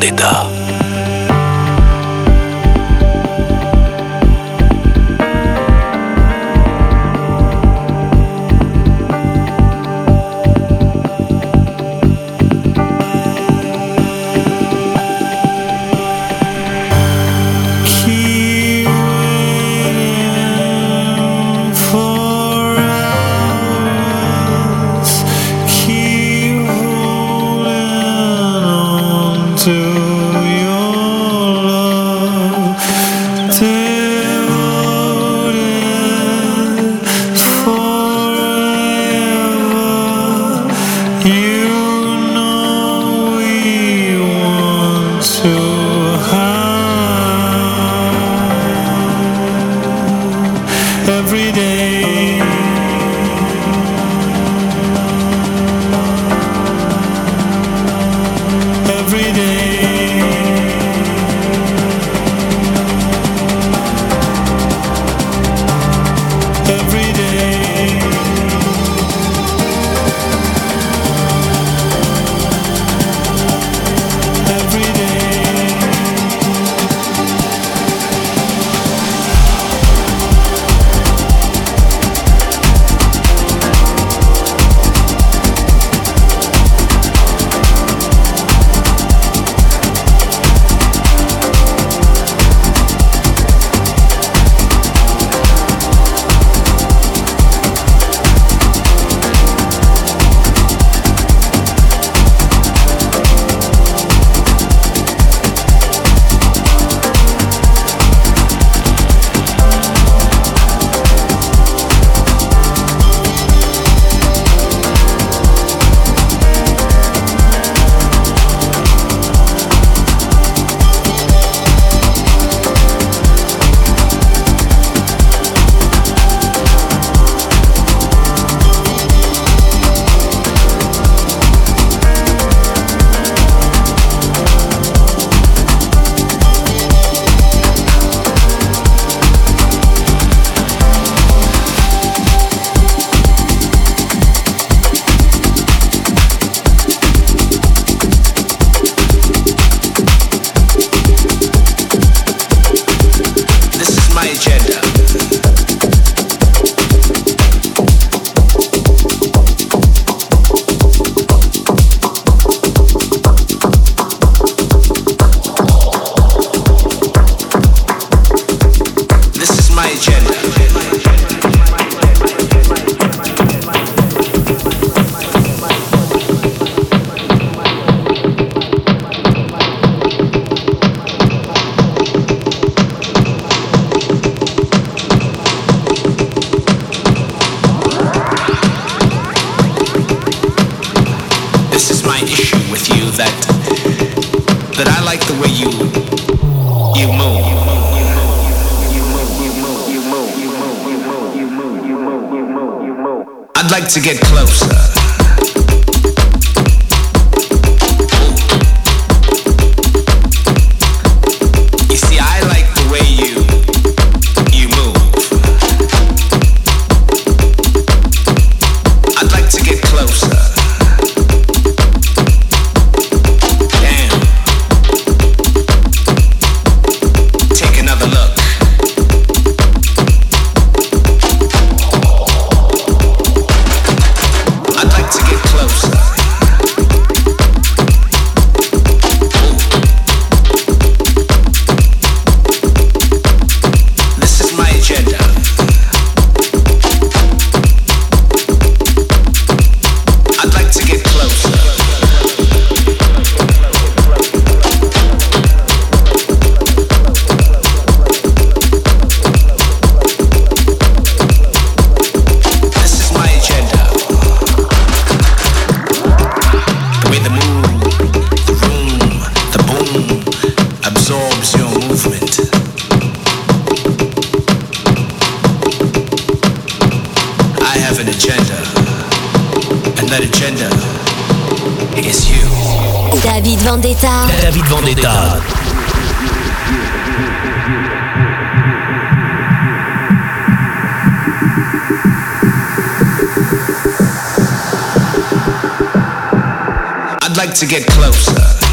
воды, да. David Vendetta. to get closer. like to get closer.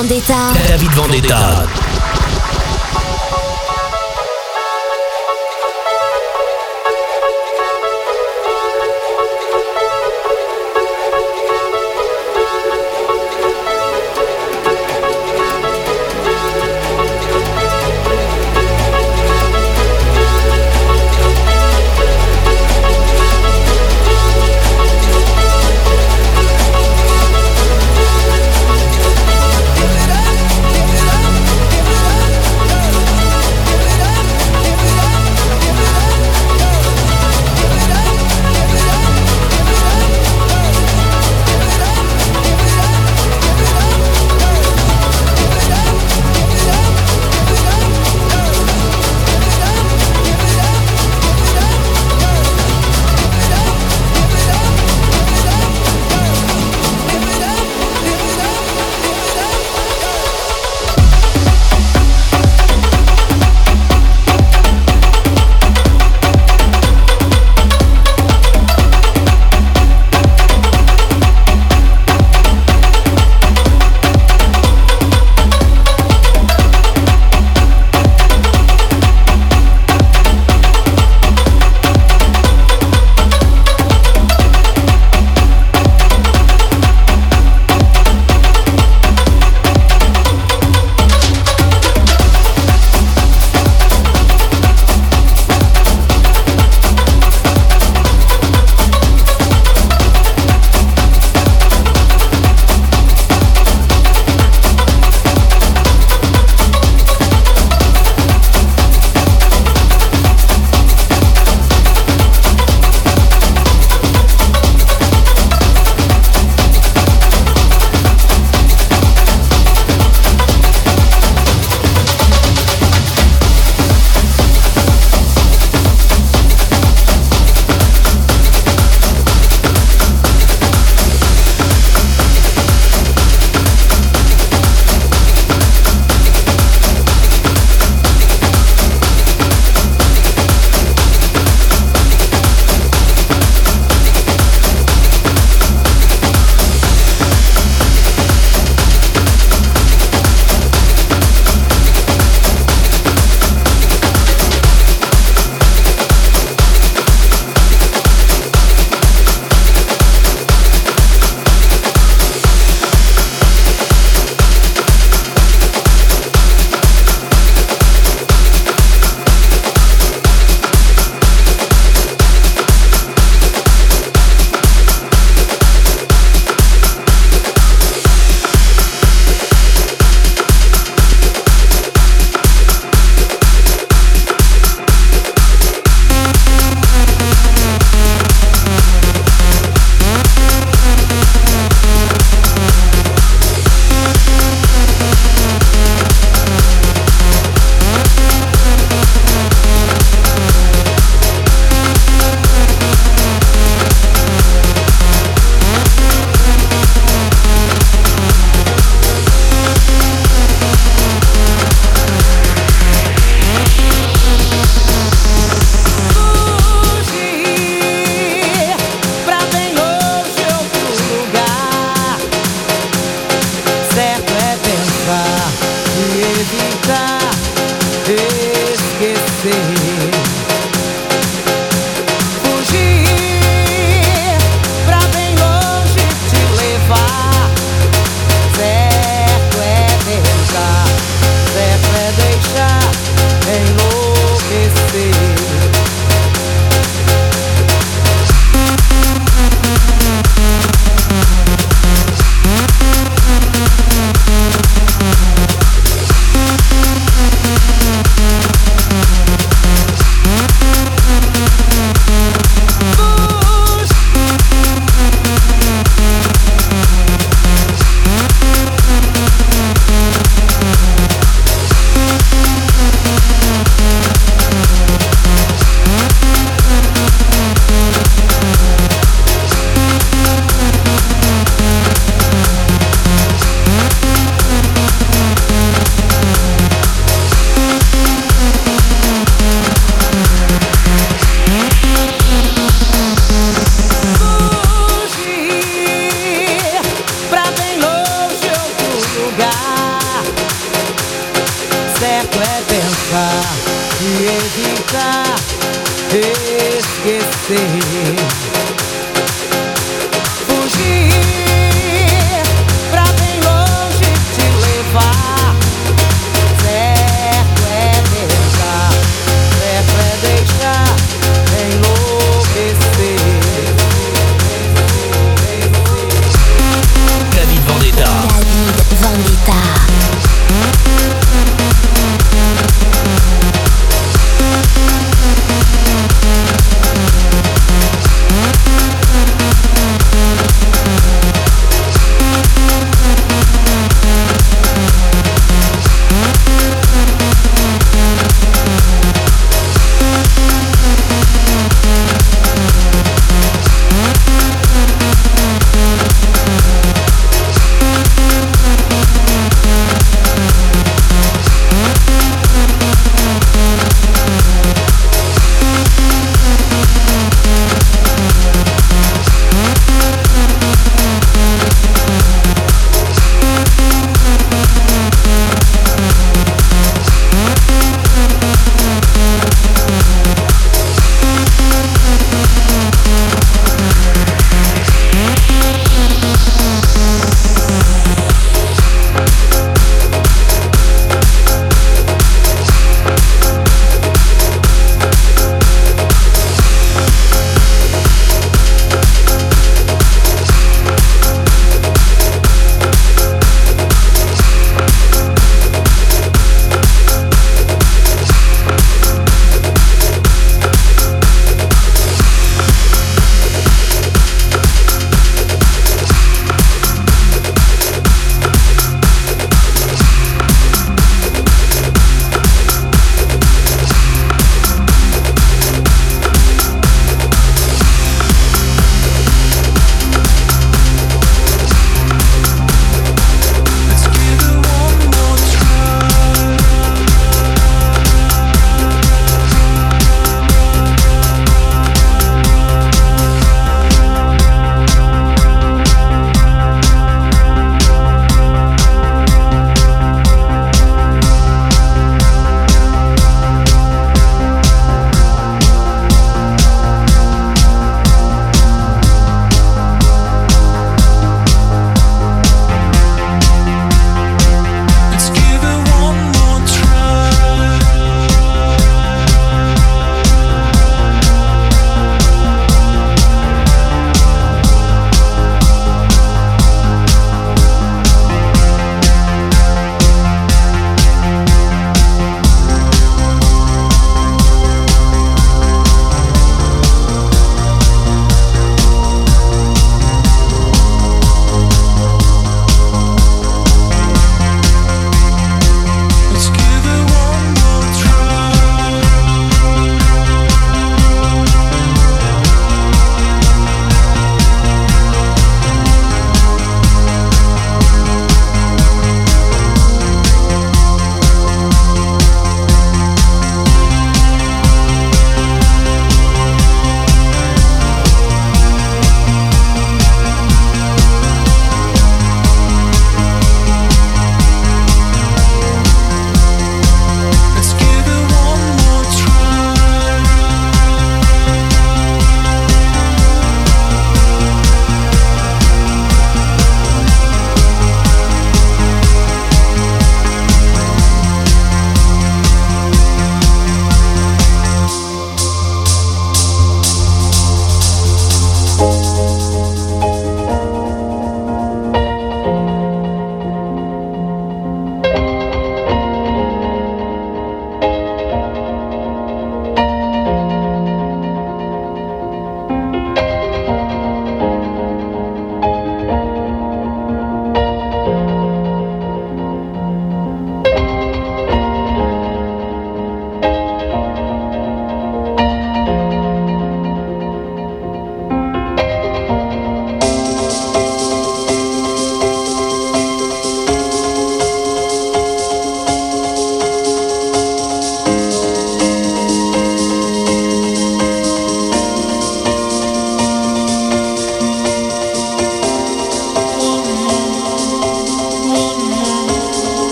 David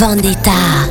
Vendetta.